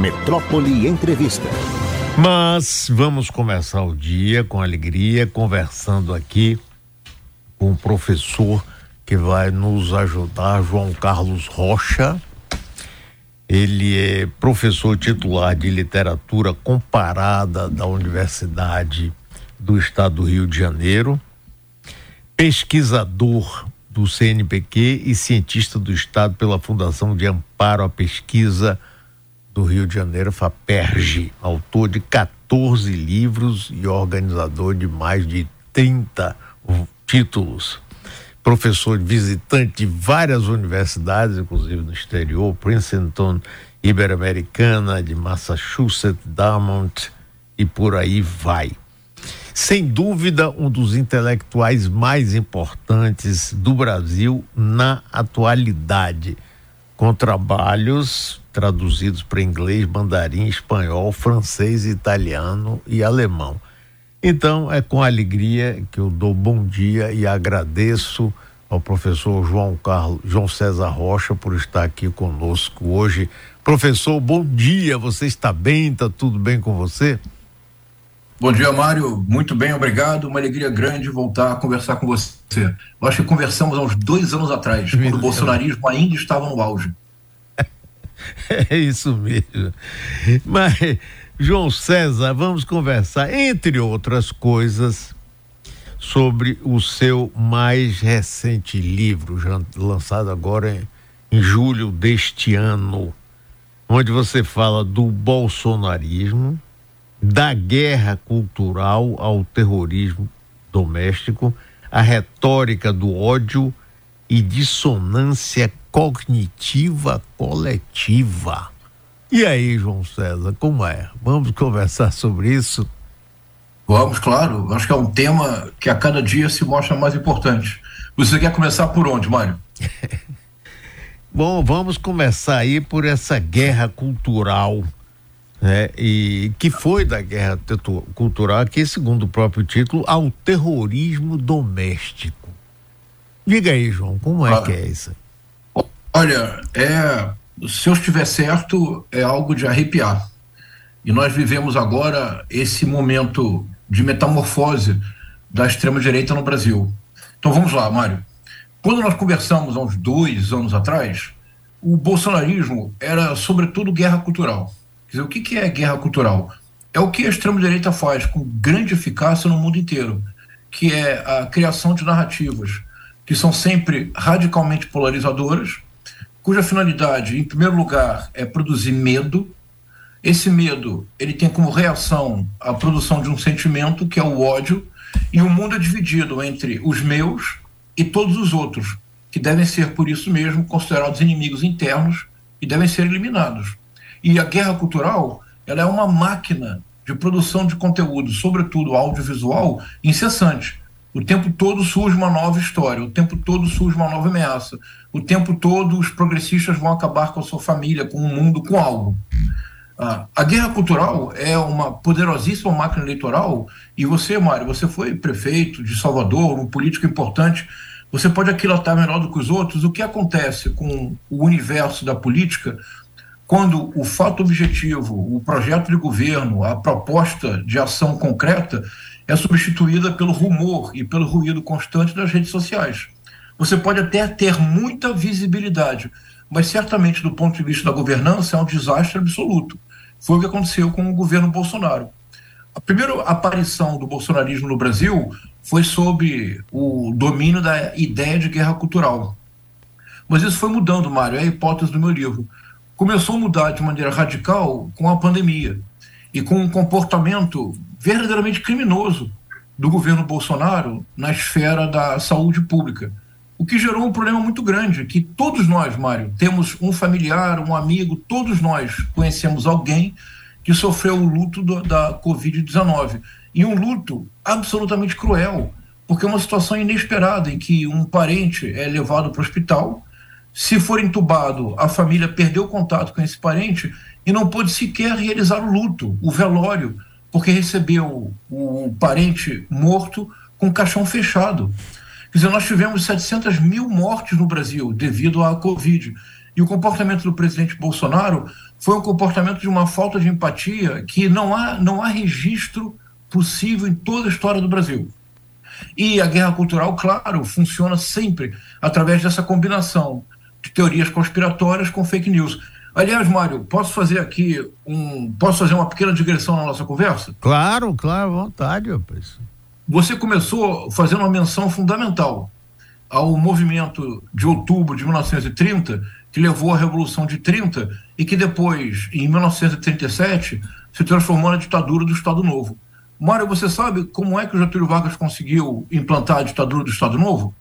Metrópole Entrevista. Mas vamos começar o dia com alegria, conversando aqui com o professor que vai nos ajudar, João Carlos Rocha. Ele é professor titular de literatura comparada da Universidade do Estado do Rio de Janeiro, pesquisador do CNPq e cientista do Estado pela Fundação de Amparo à Pesquisa do Rio de Janeiro, FAPERJ, autor de 14 livros e organizador de mais de 30 títulos. Professor visitante de várias universidades, inclusive no exterior, Princeton, Ibero-Americana, de Massachusetts, Dartmouth e por aí vai. Sem dúvida, um dos intelectuais mais importantes do Brasil na atualidade, com trabalhos traduzidos para inglês, mandarim, espanhol, francês, italiano e alemão. Então, é com alegria que eu dou bom dia e agradeço ao professor João Carlos, João César Rocha por estar aqui conosco hoje. Professor, bom dia. Você está bem? Está tudo bem com você? Bom dia, Mário. Muito bem, obrigado. Uma alegria grande voltar a conversar com você. Eu acho que conversamos há uns dois anos atrás, quando o bolsonarismo ainda estava no auge. É isso mesmo. Mas, João César, vamos conversar, entre outras coisas, sobre o seu mais recente livro, lançado agora em, em julho deste ano, onde você fala do bolsonarismo da guerra cultural ao terrorismo doméstico, a retórica do ódio e dissonância cognitiva coletiva. E aí, João César, como é? Vamos conversar sobre isso? Vamos, claro. Acho que é um tema que a cada dia se mostra mais importante. Você quer começar por onde, Mário? Bom, vamos começar aí por essa guerra cultural né? e que foi da guerra cultural, que segundo o próprio título, ao terrorismo doméstico. Diga aí, João, como é que é isso? Olha, é, se eu estiver certo, é algo de arrepiar. E nós vivemos agora esse momento de metamorfose da extrema-direita no Brasil. Então vamos lá, Mário. Quando nós conversamos há uns dois anos atrás, o bolsonarismo era, sobretudo, guerra cultural. Quer dizer, o que, é guerra cultural? É o que a extrema-direita faz com grande eficácia no mundo inteiro, que é a criação de narrativas que são sempre radicalmente polarizadoras, cuja finalidade, em primeiro lugar, é produzir medo. Esse medo ele tem como reação a produção de um sentimento que é o ódio, e o mundo é dividido entre os meus e todos os outros, que devem ser, por isso mesmo, considerados inimigos internos e devem ser eliminados. E a guerra cultural, ela é uma máquina de produção de conteúdo, sobretudo audiovisual, incessante. O tempo todo surge uma nova história, o tempo todo surge uma nova ameaça, o tempo todo os progressistas vão acabar com a sua família, com o mundo, com algo. Ah, a guerra cultural é uma poderosíssima máquina eleitoral e você, Mário, você foi prefeito de Salvador, um político importante, você pode aquilatar melhor do que os outros. O que acontece com o universo da política quando o fato objetivo, o projeto de governo, a proposta de ação concreta é substituída pelo rumor e pelo ruído constante das redes sociais. Você pode até ter muita visibilidade, mas certamente do ponto de vista da governança é um desastre absoluto. Foi o que aconteceu com o governo Bolsonaro. A primeira aparição do bolsonarismo no Brasil foi sob o domínio da ideia de guerra cultural. Mas isso foi mudando, Mário, é a hipótese do meu livro começou a mudar de maneira radical com a pandemia e com um comportamento verdadeiramente criminoso do governo Bolsonaro na esfera da saúde pública. O que gerou um problema muito grande, que todos nós, Mário, temos um familiar, um amigo, todos nós conhecemos alguém que sofreu o luto do, da Covid-19. E um luto absolutamente cruel, porque é uma situação inesperada em que um parente é levado para o hospital se for entubado, a família perdeu contato com esse parente e não pôde sequer realizar o luto, o velório, porque recebeu o parente morto com caixão fechado. Quer dizer, nós tivemos 700 mil mortes no Brasil devido à Covid. E o comportamento do presidente Bolsonaro foi um comportamento de uma falta de empatia que não há, não há registro possível em toda a história do Brasil. E a guerra cultural, claro, funciona sempre através dessa combinação de teorias conspiratórias com fake news. Aliás, Mário, posso fazer aqui um. Posso fazer uma pequena digressão na nossa conversa? Claro, claro, à vontade, rapaz. Você começou fazendo uma menção fundamental ao movimento de outubro de 1930, que levou à Revolução de 30 e que depois, em 1937, se transformou na ditadura do Estado Novo. Mário, você sabe como é que o Getúlio Vargas conseguiu implantar a ditadura do Estado Novo?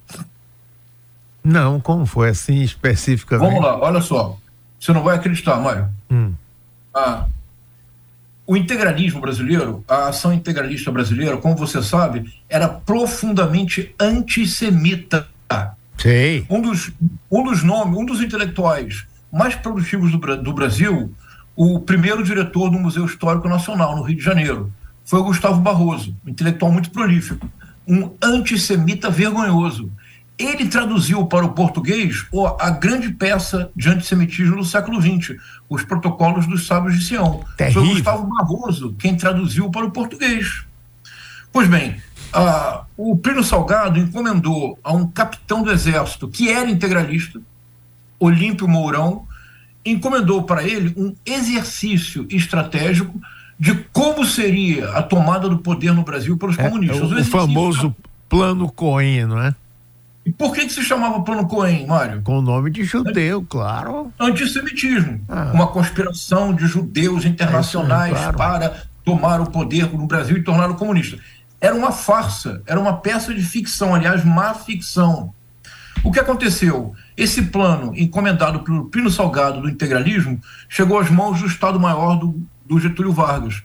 Não, como foi assim especificamente? Vamos lá, olha só. Você não vai acreditar, Mário. Hum. Ah, o integralismo brasileiro, a ação integralista brasileira, como você sabe, era profundamente antissemita. Sim. Um dos, um dos nomes, um dos intelectuais mais produtivos do, do Brasil, o primeiro diretor do Museu Histórico Nacional, no Rio de Janeiro, foi o Gustavo Barroso, um intelectual muito prolífico, um antissemita vergonhoso ele traduziu para o português a grande peça de antissemitismo do século XX, os protocolos dos sábios de Sião. Terrível. Foi Gustavo Barroso quem traduziu para o português. Pois bem, o Plínio Salgado encomendou a um capitão do exército que era integralista, Olímpio Mourão, encomendou para ele um exercício estratégico de como seria a tomada do poder no Brasil pelos é, comunistas. O, o famoso plano Cohen, não é? E por que, que se chamava Plano Cohen, Mário? Com o nome de judeu, claro. Antissemitismo. Ah. Uma conspiração de judeus internacionais é, claro. para tomar o poder no Brasil e torná-lo comunista. Era uma farsa, era uma peça de ficção, aliás, má ficção. O que aconteceu? Esse plano, encomendado pelo Pino Salgado do integralismo, chegou às mãos do Estado-Maior do, do Getúlio Vargas.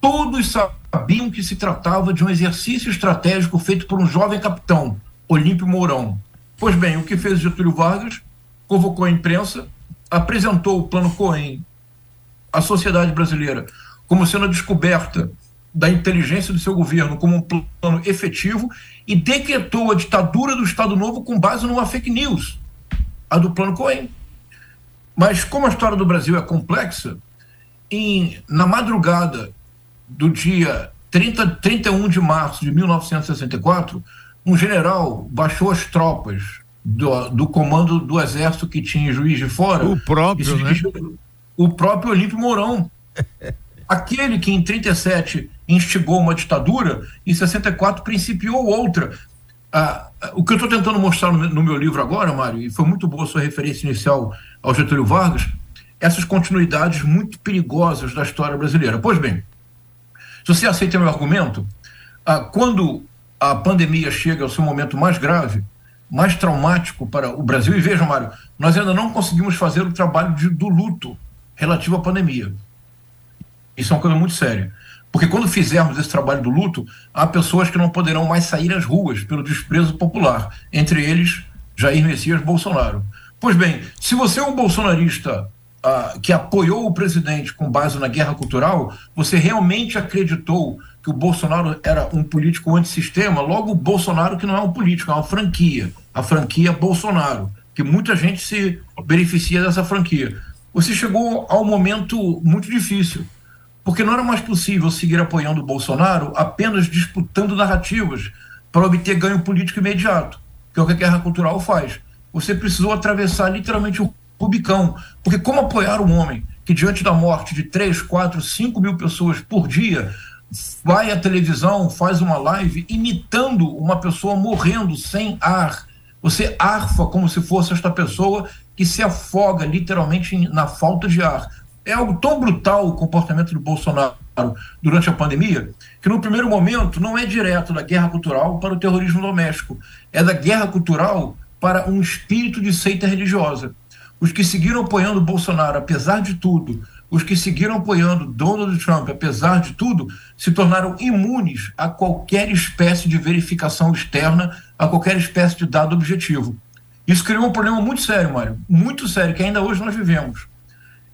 Todos sabiam que se tratava de um exercício estratégico feito por um jovem capitão, Olímpio Mourão. Pois bem, o que fez Getúlio Vargas? Convocou a imprensa, apresentou o plano Cohen à sociedade brasileira como sendo a descoberta da inteligência do seu governo como um plano efetivo e decretou a ditadura do Estado Novo com base numa fake news, a do plano Cohen. Mas como a história do Brasil é complexa, em, na madrugada do dia 30, 31 de março de 1964, um general baixou as tropas do, do comando do exército que tinha juiz de fora. O próprio, né? O próprio Olímpio Mourão. Aquele que em 37 instigou uma ditadura, em 64 principiou outra. Ah, o que eu estou tentando mostrar no, no, meu livro agora, Mário, e foi muito boa a sua referência inicial ao Getúlio Vargas, essas continuidades muito perigosas da história brasileira. Pois bem, se você aceita meu argumento, ah, quando a pandemia chega ao seu momento mais grave, mais traumático para o Brasil. E veja, Mário, nós ainda não conseguimos fazer o trabalho de, do luto relativo à pandemia. Isso é uma coisa muito séria. Porque quando fizermos esse trabalho do luto, há pessoas que não poderão mais sair às ruas pelo desprezo popular, entre eles Jair Messias Bolsonaro. Pois bem, se você é um bolsonarista uh, que apoiou o presidente com base na guerra cultural, você realmente acreditou que o Bolsonaro era um político antissistema, logo o Bolsonaro que não é um político, é uma franquia, a franquia Bolsonaro, que muita gente se beneficia dessa franquia. Você chegou a um momento muito difícil, porque não era mais possível seguir apoiando o Bolsonaro apenas disputando narrativas para obter ganho político imediato, que é o que a guerra cultural faz. Você precisou atravessar literalmente o Rubicão, porque como apoiar um homem que diante da morte de 3, 4, 5 mil pessoas por dia vai à televisão, faz uma live imitando uma pessoa morrendo sem ar. Você arfa como se fosse esta pessoa que se afoga literalmente na falta de ar. É algo tão brutal o comportamento do Bolsonaro durante a pandemia que, no primeiro momento, não é direto da guerra cultural para o terrorismo doméstico, é da guerra cultural para um espírito de seita religiosa. Os que seguiram apoiando Bolsonaro, apesar de tudo, os que seguiram apoiando Donald Trump, apesar de tudo, se tornaram imunes a qualquer espécie de verificação externa, a qualquer espécie de dado objetivo. Isso criou um problema muito sério, Mário, muito sério, que ainda hoje nós vivemos.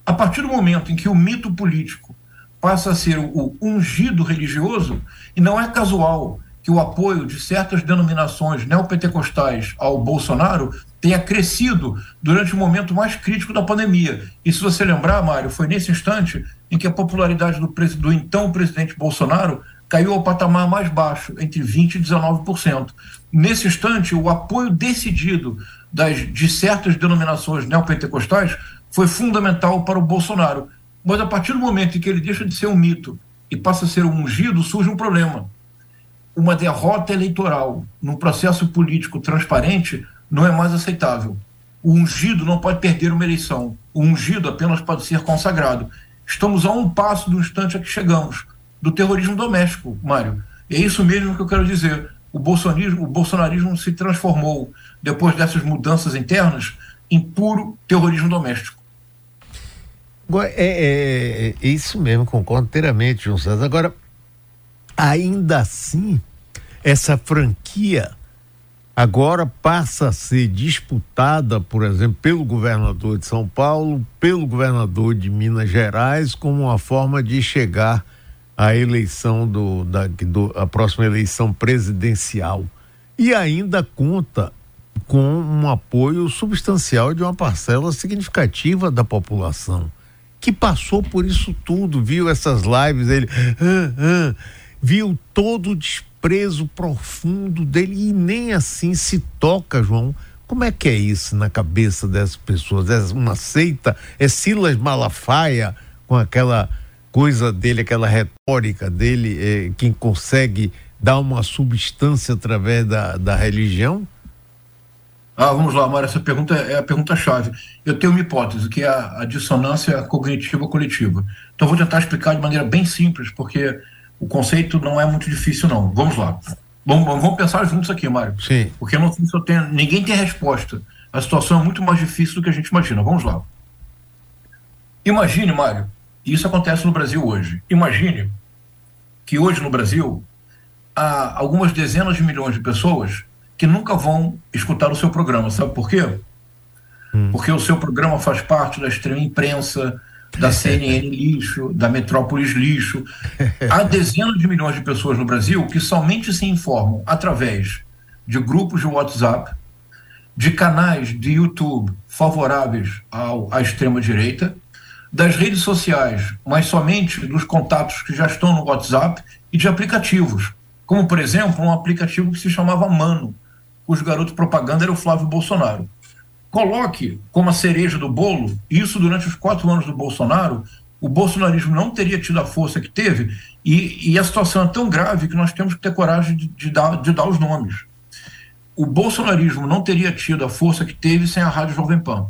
A partir do momento em que o mito político passa a ser o ungido religioso, e não é casual que o apoio de certas denominações neopentecostais ao Bolsonaro tenha crescido durante o momento mais crítico da pandemia. E se você lembrar, Mário, foi nesse instante em que a popularidade do, do então presidente Bolsonaro caiu ao patamar mais baixo, entre 20% e 19%. Nesse instante, o apoio decidido das, de certas denominações neopentecostais foi fundamental para o Bolsonaro. Mas a partir do momento em que ele deixa de ser um mito e passa a ser um ungido, surge um problema. Uma derrota eleitoral num processo político transparente não é mais aceitável. O ungido não pode perder uma eleição. O ungido apenas pode ser consagrado. Estamos a um passo do instante a que chegamos do terrorismo doméstico, Mário. É isso mesmo que eu quero dizer. O bolsonarismo, o bolsonarismo se transformou, depois dessas mudanças internas, em puro terrorismo doméstico. É, é, é isso mesmo, concordo inteiramente, João César. Agora, ainda assim, essa franquia agora passa a ser disputada, por exemplo, pelo governador de São Paulo, pelo governador de Minas Gerais, como uma forma de chegar à eleição do, da do, a próxima eleição presidencial. E ainda conta com um apoio substancial de uma parcela significativa da população que passou por isso tudo, viu essas lives, ele ah, ah, viu todo o desprezo profundo dele e nem assim se toca, João. Como é que é isso na cabeça dessas pessoas? É uma seita? É Silas Malafaia com aquela coisa dele, aquela retórica dele, é, quem consegue dar uma substância através da, da religião? Ah, vamos lá, Mário, essa pergunta é a pergunta-chave. Eu tenho uma hipótese, que é a, a dissonância cognitiva coletiva. Então, vou tentar explicar de maneira bem simples, porque o conceito não é muito difícil, não. Vamos lá. Vamos, vamos pensar juntos aqui, Mário. Sim. Porque eu não sei se eu tenho. Ninguém tem resposta. A situação é muito mais difícil do que a gente imagina. Vamos lá. Imagine, Mário, e isso acontece no Brasil hoje. Imagine que hoje no Brasil há algumas dezenas de milhões de pessoas que nunca vão escutar o seu programa. Sabe por quê? Hum. Porque o seu programa faz parte da extrema imprensa, da CNN lixo, da Metrópolis lixo. Há dezenas de milhões de pessoas no Brasil que somente se informam através de grupos de WhatsApp, de canais de YouTube favoráveis ao, à extrema-direita, das redes sociais, mas somente dos contatos que já estão no WhatsApp e de aplicativos, como, por exemplo, um aplicativo que se chamava Mano, cujo garoto propaganda era o Flávio Bolsonaro. Coloque como a cereja do bolo, isso durante os quatro anos do Bolsonaro, o bolsonarismo não teria tido a força que teve, e, e a situação é tão grave que nós temos que ter coragem de, de, dar, de dar os nomes. O bolsonarismo não teria tido a força que teve sem a Rádio Jovem Pan.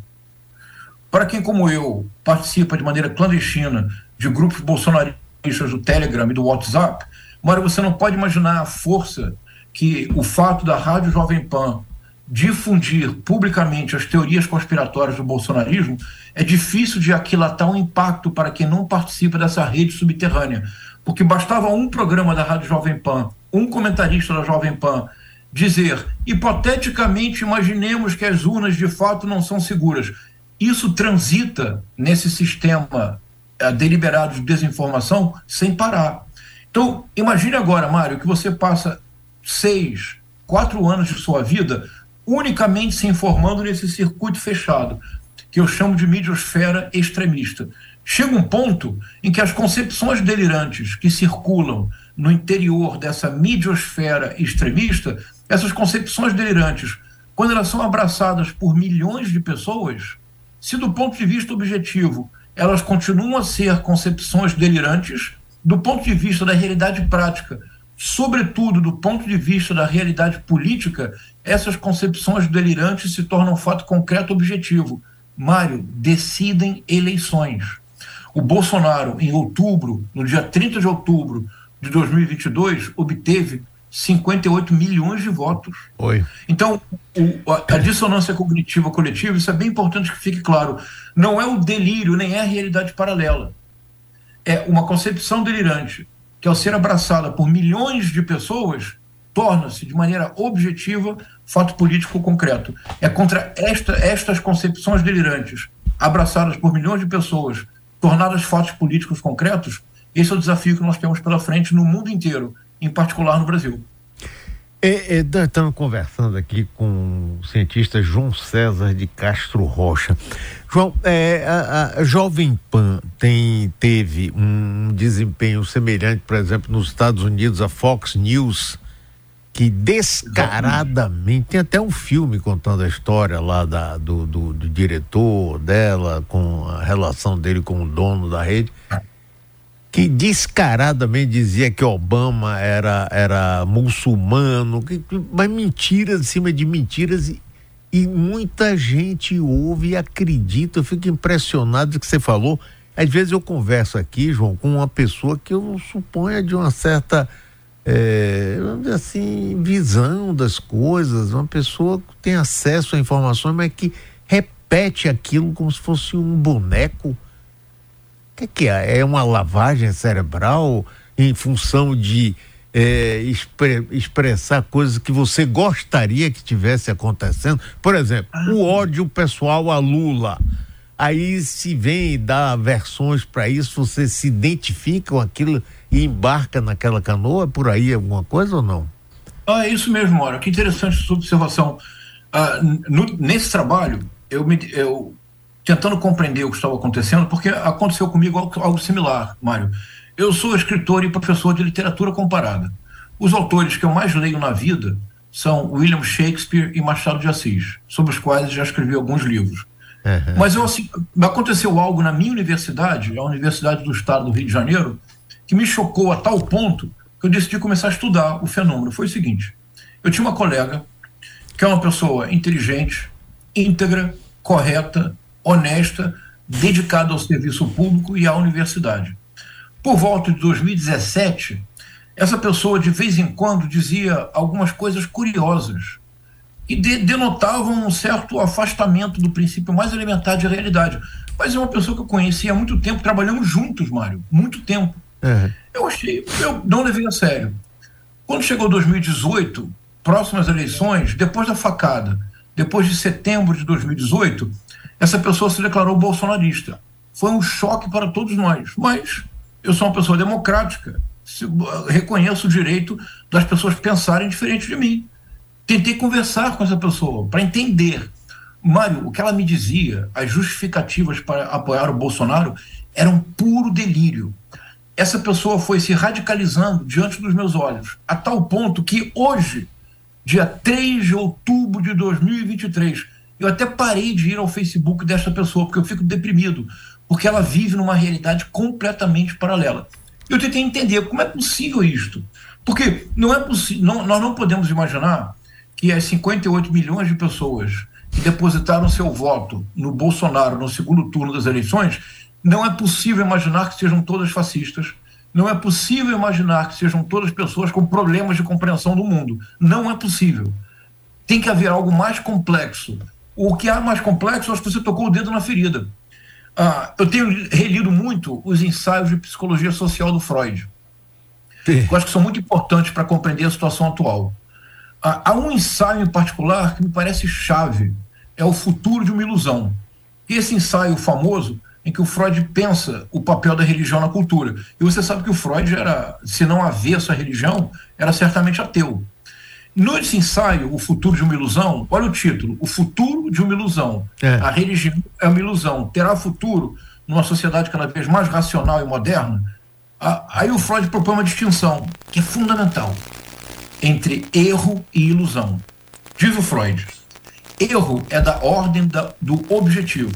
Para quem, como eu, participa de maneira clandestina de grupos bolsonaristas do Telegram e do WhatsApp, Mário, você não pode imaginar a força que o fato da Rádio Jovem Pan difundir publicamente as teorias conspiratórias do bolsonarismo, é difícil de aquilatar um impacto para quem não participa dessa rede subterrânea. Porque bastava um programa da Rádio Jovem Pan, um comentarista da Jovem Pan, dizer, hipoteticamente, imaginemos que as urnas de fato não são seguras. Isso transita nesse sistema é, deliberado de desinformação sem parar. Então, imagine agora, Mário, que você passa seis, quatro anos de sua vida unicamente se informando nesse circuito fechado, que eu chamo de midiosfera extremista. Chega um ponto em que as concepções delirantes que circulam no interior dessa midiosfera extremista, essas concepções delirantes, quando elas são abraçadas por milhões de pessoas, se do ponto de vista objetivo elas continuam a ser concepções delirantes, do ponto de vista da realidade prática, sobretudo do ponto de vista da realidade política, essas concepções delirantes se tornam fato concreto objetivo. Mário, decidem eleições. O Bolsonaro, em outubro, no dia 30 de outubro de 2022, obteve 58 milhões de votos. Oi. Então, o, a, a, dissonância cognitiva coletiva, isso é bem importante que fique claro, não é o delírio, nem é a realidade paralela. É uma concepção delirante que ao ser abraçada por milhões de pessoas, torna-se de maneira objetiva fato político concreto. É contra esta, estas concepções delirantes, abraçadas por milhões de pessoas, tornadas fatos políticos concretos, esse é o desafio que nós temos pela frente no mundo inteiro, em particular no Brasil. É, é, estamos conversando aqui com o cientista João César de Castro Rocha. João, é, a, a, Jovem Pan tem, teve um desempenho semelhante, por exemplo, nos Estados Unidos, a Fox News, que descaradamente, tem até um filme contando a história lá da, do, do, do diretor dela, com a relação dele com o dono da rede que descaradamente dizia que Obama era, era muçulmano, que, mas mentiras em cima de mentiras e, e muita gente ouve e acredita. Eu fico impressionado do que você falou. Às vezes eu converso aqui, João, com uma pessoa que eu suponho de uma certa, é, assim, visão das coisas, uma pessoa que tem acesso a informações, mas que repete aquilo como se fosse um boneco que, que é? É uma lavagem cerebral em função de é, expre, expressar coisas que você gostaria que tivesse acontecendo? Por exemplo, ah. o ódio pessoal a Lula. Aí se vem e dá versões para isso, você se identifica com aquilo e embarca naquela canoa, por aí alguma coisa ou não? Ah, é isso mesmo, Ora. Que interessante sua observação. Ah, no, nesse trabalho, eu, me, eu tentando compreender o que estava acontecendo, porque aconteceu comigo algo, algo similar, Mário. Eu sou escritor e professor de literatura comparada. Os autores que eu mais leio na vida são William Shakespeare e Machado de Assis, sobre os quais já escrevi alguns livros. Uhum. Mas eu, assim, aconteceu algo na minha universidade, a Universidade do Estado do Rio de Janeiro, que me chocou a tal ponto que eu decidi começar a estudar o fenômeno. Foi o seguinte: eu tinha uma colega que é uma pessoa inteligente, íntegra, correta, honesta, dedicada ao serviço público e à universidade. Por volta de 2017, essa pessoa de vez em quando dizia algumas coisas curiosas e de, denotavam um certo afastamento do princípio mais elementar de realidade. Mas é uma pessoa que eu conheci há muito tempo, trabalhamos juntos, Mário, muito tempo. Uhum. Eu achei, eu não levei a sério. Quando chegou 2018, próximas eleições, depois da facada, depois de setembro de 2018, essa pessoa se declarou bolsonarista. Foi um choque para todos nós. Mas eu sou uma pessoa democrática, reconheço o direito das pessoas pensarem diferente de mim. Tentei conversar com essa pessoa para entender. Mário, o que ela me dizia, as justificativas para apoiar o Bolsonaro, eram puro delírio. Essa pessoa foi se radicalizando diante dos meus olhos, a tal ponto que hoje, dia 3 de outubro de 2023, eu até parei de ir ao Facebook dessa pessoa, porque eu fico deprimido, porque ela vive numa realidade completamente paralela. Eu tentei entender como é possível isto. Porque não é possível, nós não podemos imaginar que as 58 milhões de pessoas que depositaram seu voto no Bolsonaro no segundo turno das eleições, não é possível imaginar que sejam todas fascistas, não é possível imaginar que sejam todas pessoas com problemas de compreensão do mundo. Não é possível. Tem que haver algo mais complexo o que há mais complexo, acho que você tocou o dedo na ferida. Ah, eu tenho relido muito os ensaios de psicologia social do Freud. Sim. Eu acho que são muito importantes para compreender a situação atual. Ah, há um ensaio em particular que me parece chave, é o futuro de uma ilusão. Esse ensaio famoso em que o Freud pensa o papel da religião na cultura. E você sabe que o Freud era, se não havia essa religião, era certamente ateu. Nesse ensaio, O Futuro de uma Ilusão, olha o título: O Futuro de uma Ilusão. É. A religião é uma ilusão. Terá futuro numa sociedade cada vez mais racional e moderna? Aí o Freud propõe uma distinção que é fundamental entre erro e ilusão. Diz o Freud: erro é da ordem da, do objetivo.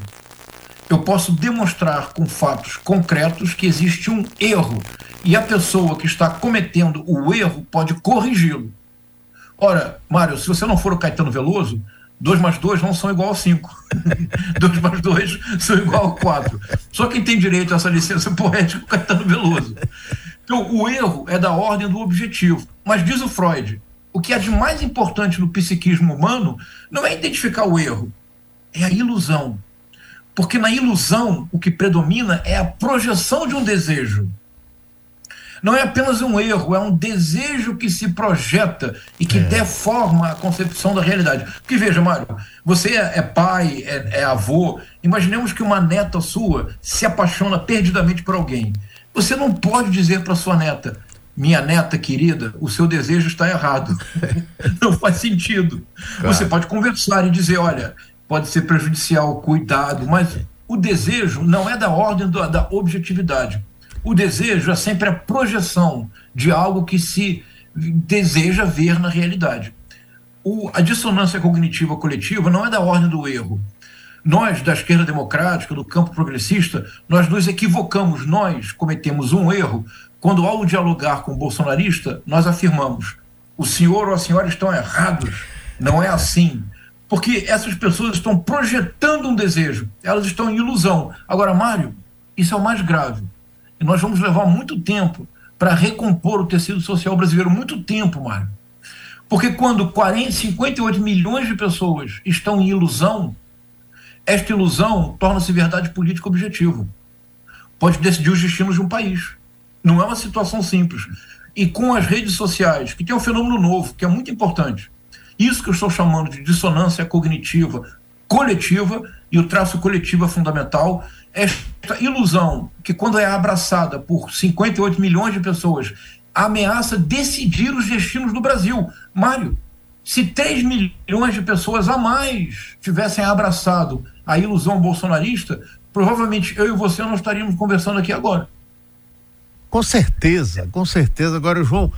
Eu posso demonstrar com fatos concretos que existe um erro e a pessoa que está cometendo o erro pode corrigi-lo. Ora, Mário, se você não for o Caetano Veloso, 2 mais 2 não são igual a 5. 2 mais 2 são igual a 4. Só quem tem direito a essa licença poética é o Caetano Veloso. Então, o erro é da ordem do objetivo. Mas diz o Freud, o que é de mais importante no psiquismo humano não é identificar o erro, é a ilusão. Porque na ilusão, o que predomina é a projeção de um desejo não é apenas um erro, é um desejo que se projeta e que é. deforma a concepção da realidade. Porque veja, Mário, você é, é pai, é, é avô, imaginemos que uma neta sua se apaixona perdidamente por alguém. Você não pode dizer para sua neta, minha neta querida, o seu desejo está errado. Não faz sentido. Claro. Você pode conversar e dizer, olha, pode ser prejudicial, cuidado, mas o desejo não é da ordem do, da objetividade. O desejo é sempre a projeção de algo que se deseja ver na realidade. O, a dissonância cognitiva coletiva não é da ordem do erro. Nós, da esquerda democrática, do campo progressista, nós nos equivocamos, nós cometemos um erro quando, ao dialogar com o bolsonarista, nós afirmamos: o senhor ou a senhora estão errados, não é assim. Porque essas pessoas estão projetando um desejo, elas estão em ilusão. Agora, Mário, isso é o mais grave. E nós vamos levar muito tempo para recompor o tecido social brasileiro muito tempo, Mário. Porque quando 40, 58 milhões de pessoas estão em ilusão, esta ilusão torna-se verdade política objetiva. Pode decidir os destinos de um país. Não é uma situação simples. E com as redes sociais, que tem um fenômeno novo, que é muito importante. Isso que eu estou chamando de dissonância cognitiva coletiva, e o traço coletivo é fundamental, esta ilusão que, quando é abraçada por 58 milhões de pessoas, ameaça decidir os destinos do Brasil. Mário, se 3 milhões de pessoas a mais tivessem abraçado a ilusão bolsonarista, provavelmente eu e você não estaríamos conversando aqui agora. Com certeza, com certeza. Agora, João,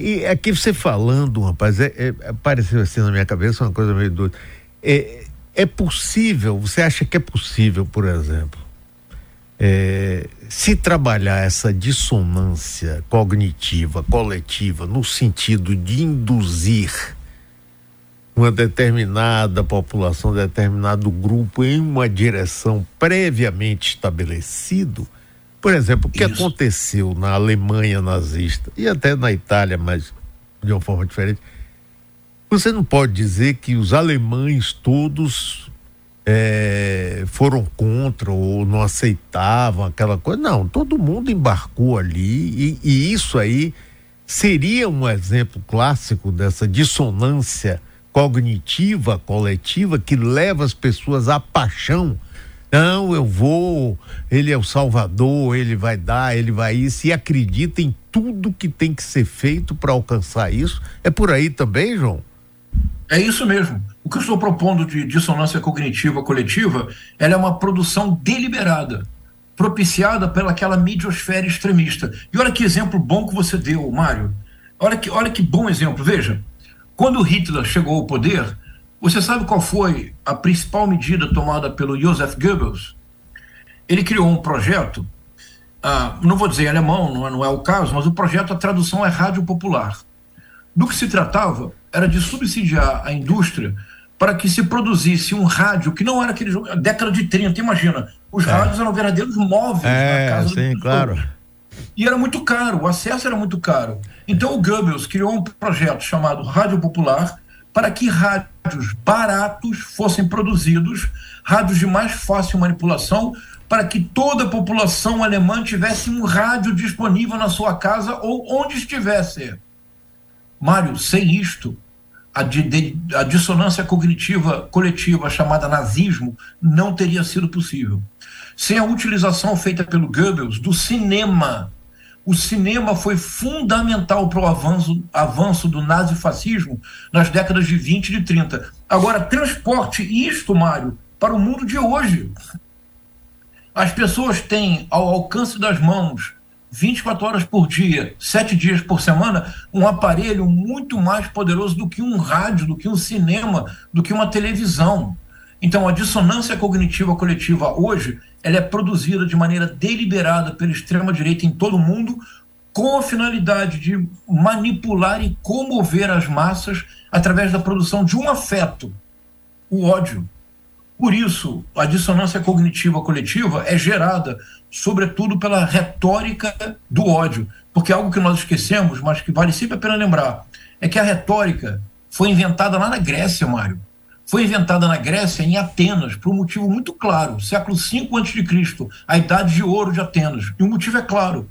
e aqui você falando, rapaz, é, é, apareceu assim na minha cabeça uma coisa meio doida. É, é possível, você acha que é possível, por exemplo, é, se trabalhar essa dissonância cognitiva, coletiva, no sentido de induzir uma determinada população, determinado grupo em uma direção previamente estabelecido? Por exemplo, o que Isso. aconteceu na Alemanha nazista e até na Itália, mas de uma forma diferente. Você não pode dizer que os alemães todos é, foram contra ou não aceitavam aquela coisa. Não, todo mundo embarcou ali e, e isso aí seria um exemplo clássico dessa dissonância cognitiva coletiva que leva as pessoas à paixão. Não, eu vou, ele é o Salvador, ele vai dar, ele vai isso, e acredita em tudo que tem que ser feito para alcançar isso. É por aí também, João? É isso mesmo. O que eu estou propondo de dissonância cognitiva coletiva, ela é uma produção deliberada, propiciada pelaquela midiosfera extremista. E olha que exemplo bom que você deu, Mário. Olha que, olha que bom exemplo. Veja, quando Hitler chegou ao poder, você sabe qual foi a principal medida tomada pelo Joseph Goebbels? Ele criou um projeto, ah, não vou dizer alemão, não é, não é o caso, mas o projeto, a tradução é Rádio Popular. Do que se tratava era de subsidiar a indústria para que se produzisse um rádio que não era aquele jogo, década de 30, imagina, os é. rádios eram verdadeiros móveis é, na casa sim, claro. E era muito caro, o acesso era muito caro. Então o Goebbels criou um projeto chamado Rádio Popular para que rádios baratos fossem produzidos, rádios de mais fácil manipulação, para que toda a população alemã tivesse um rádio disponível na sua casa ou onde estivesse. Mário, sem isto, a, de, a dissonância cognitiva coletiva chamada nazismo não teria sido possível. Sem a utilização feita pelo Goebbels do cinema, o cinema foi fundamental para o avanço, avanço do nazifascismo nas décadas de 20 e de 30. Agora, transporte isto, Mário, para o mundo de hoje. As pessoas têm ao alcance das mãos 24 horas por dia, sete dias por semana, um aparelho muito mais poderoso do que um rádio, do que um cinema, do que uma televisão. Então, a dissonância cognitiva coletiva hoje, ela é produzida de maneira deliberada pela extrema direita em todo o mundo, com a finalidade de manipular e comover as massas através da produção de um afeto, o ódio. Por isso, a dissonância cognitiva coletiva é gerada, sobretudo, pela retórica do ódio. Porque algo que nós esquecemos, mas que vale sempre a pena lembrar, é que a retórica foi inventada lá na Grécia, Mário. Foi inventada na Grécia, em Atenas, por um motivo muito claro. Século V a.C., a idade de ouro de Atenas. E o motivo é claro.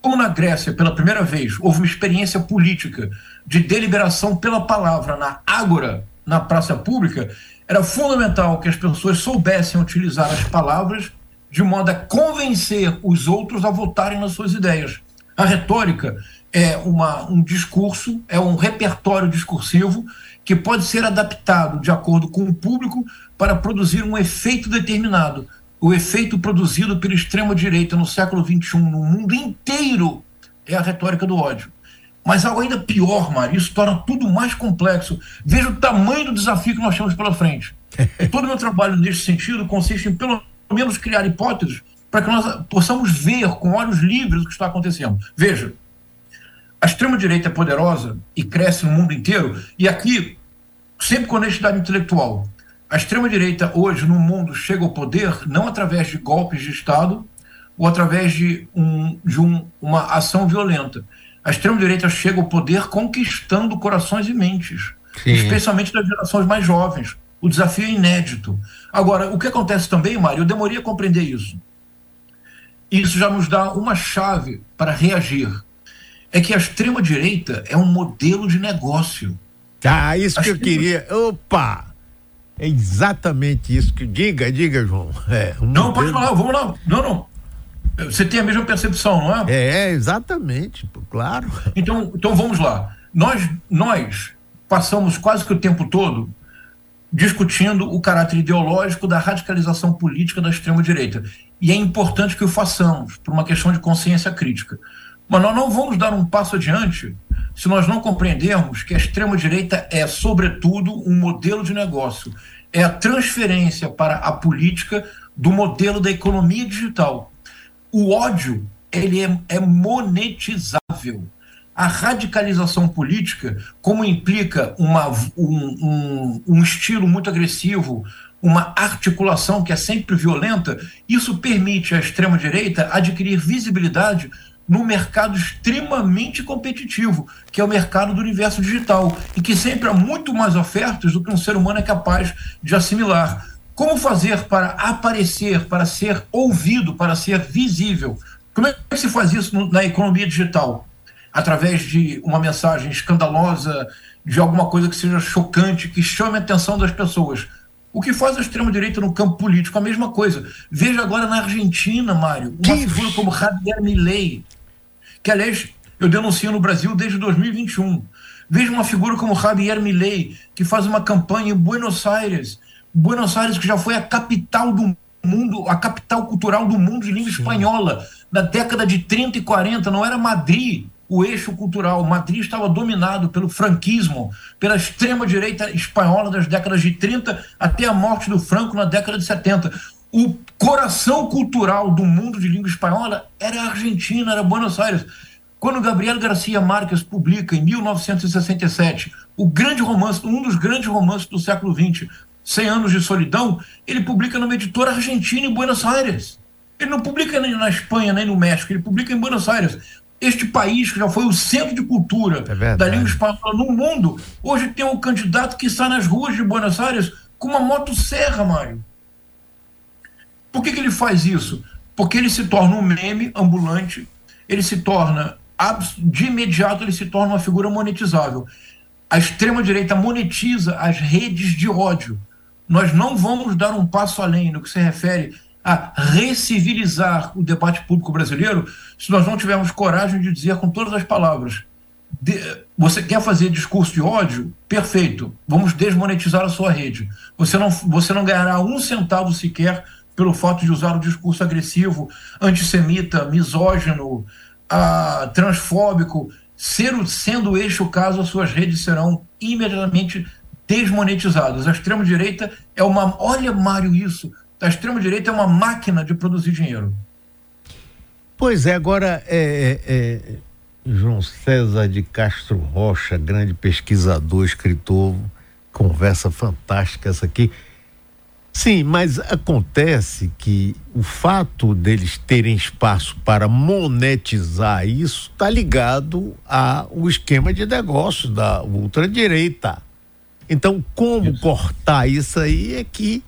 Como na Grécia, pela primeira vez, houve uma experiência política de deliberação pela palavra na ágora, na praça pública, era fundamental que as pessoas soubessem utilizar as palavras de modo a convencer os outros a votarem nas suas ideias. A retórica é uma, um discurso, é um repertório discursivo que pode ser adaptado de acordo com o público para produzir um efeito determinado. O efeito produzido pela extrema-direita no século XXI, no mundo inteiro, é a retórica do ódio. Mas algo ainda pior, Mário, isso torna tudo mais complexo. Veja o tamanho do desafio que nós temos pela frente. E todo o meu trabalho nesse sentido consiste em, pelo menos, criar hipóteses para que nós possamos ver com olhos livres o que está acontecendo. Veja, a extrema-direita é poderosa e cresce no mundo inteiro, e aqui, sempre com honestidade intelectual, a extrema-direita hoje no mundo chega ao poder não através de golpes de Estado ou através de, um, de um, uma ação violenta. A extrema-direita chega ao poder conquistando corações e mentes, Sim. especialmente das gerações mais jovens. O desafio é inédito. Agora, o que acontece também, Mário, eu demorei a compreender isso. Isso já nos dá uma chave para reagir. É que a extrema-direita é um modelo de negócio. Ah, isso a que extrema... eu queria. Opa! É exatamente isso que. Diga, diga, João. É, um não, modelo... pode falar, vamos lá. Não, não. Você tem a mesma percepção, não é? É, exatamente, claro. Então, então vamos lá. Nós, nós passamos quase que o tempo todo discutindo o caráter ideológico da radicalização política da extrema-direita. E é importante que o façamos, por uma questão de consciência crítica. Mas nós não vamos dar um passo adiante se nós não compreendermos que a extrema-direita é, sobretudo, um modelo de negócio. É a transferência para a política do modelo da economia digital. O ódio ele é, é monetizável a radicalização política, como implica uma, um, um, um estilo muito agressivo, uma articulação que é sempre violenta, isso permite à extrema-direita adquirir visibilidade no mercado extremamente competitivo, que é o mercado do universo digital, e que sempre há muito mais ofertas do que um ser humano é capaz de assimilar. Como fazer para aparecer, para ser ouvido, para ser visível? Como é que se faz isso na economia digital? através de uma mensagem escandalosa, de alguma coisa que seja chocante, que chame a atenção das pessoas. O que faz a extrema-direita no campo político? A mesma coisa. Veja agora na Argentina, Mário, uma que... figura como Javier Milei, que, aliás, eu denuncio no Brasil desde 2021. Veja uma figura como Javier Milei, que faz uma campanha em Buenos Aires. Buenos Aires, que já foi a capital do mundo, a capital cultural do mundo de língua Sim. espanhola, na década de 30 e 40, não era Madrid, o eixo cultural. Madrid estava dominado pelo franquismo, pela extrema-direita espanhola das décadas de 30 até a morte do Franco na década de 70. O coração cultural do mundo de língua espanhola era a Argentina, era Buenos Aires. Quando Gabriel Garcia Marques publica, em 1967, o grande romance, um dos grandes romances do século XX, 100 Anos de Solidão, ele publica numa editora argentina em Buenos Aires. Ele não publica nem na Espanha, nem no México, ele publica em Buenos Aires este país, que já foi o centro de cultura é da língua espanhola no mundo, hoje tem um candidato que está nas ruas de Buenos Aires com uma motosserra, Mário. Por que, que ele faz isso? Porque ele se torna um meme ambulante, ele se torna, de imediato, ele se torna uma figura monetizável. A extrema-direita monetiza as redes de ódio. Nós não vamos dar um passo além no que se refere a recivilizar o debate público brasileiro se nós não tivermos coragem de dizer com todas as palavras: de, você quer fazer discurso de ódio? Perfeito, vamos desmonetizar a sua rede. Você não, você não ganhará um centavo sequer pelo fato de usar o discurso agressivo, antissemita, misógino, transfóbico. Ser, sendo este o caso, as suas redes serão imediatamente desmonetizadas. A extrema-direita é uma. Olha, Mário, isso a extrema-direita é uma máquina de produzir dinheiro. Pois é, agora é, é, é, João César de Castro Rocha, grande pesquisador, escritor, conversa fantástica essa aqui. Sim, mas acontece que o fato deles terem espaço para monetizar isso está ligado ao esquema de negócio da ultradireita. Então, como isso. cortar isso aí é que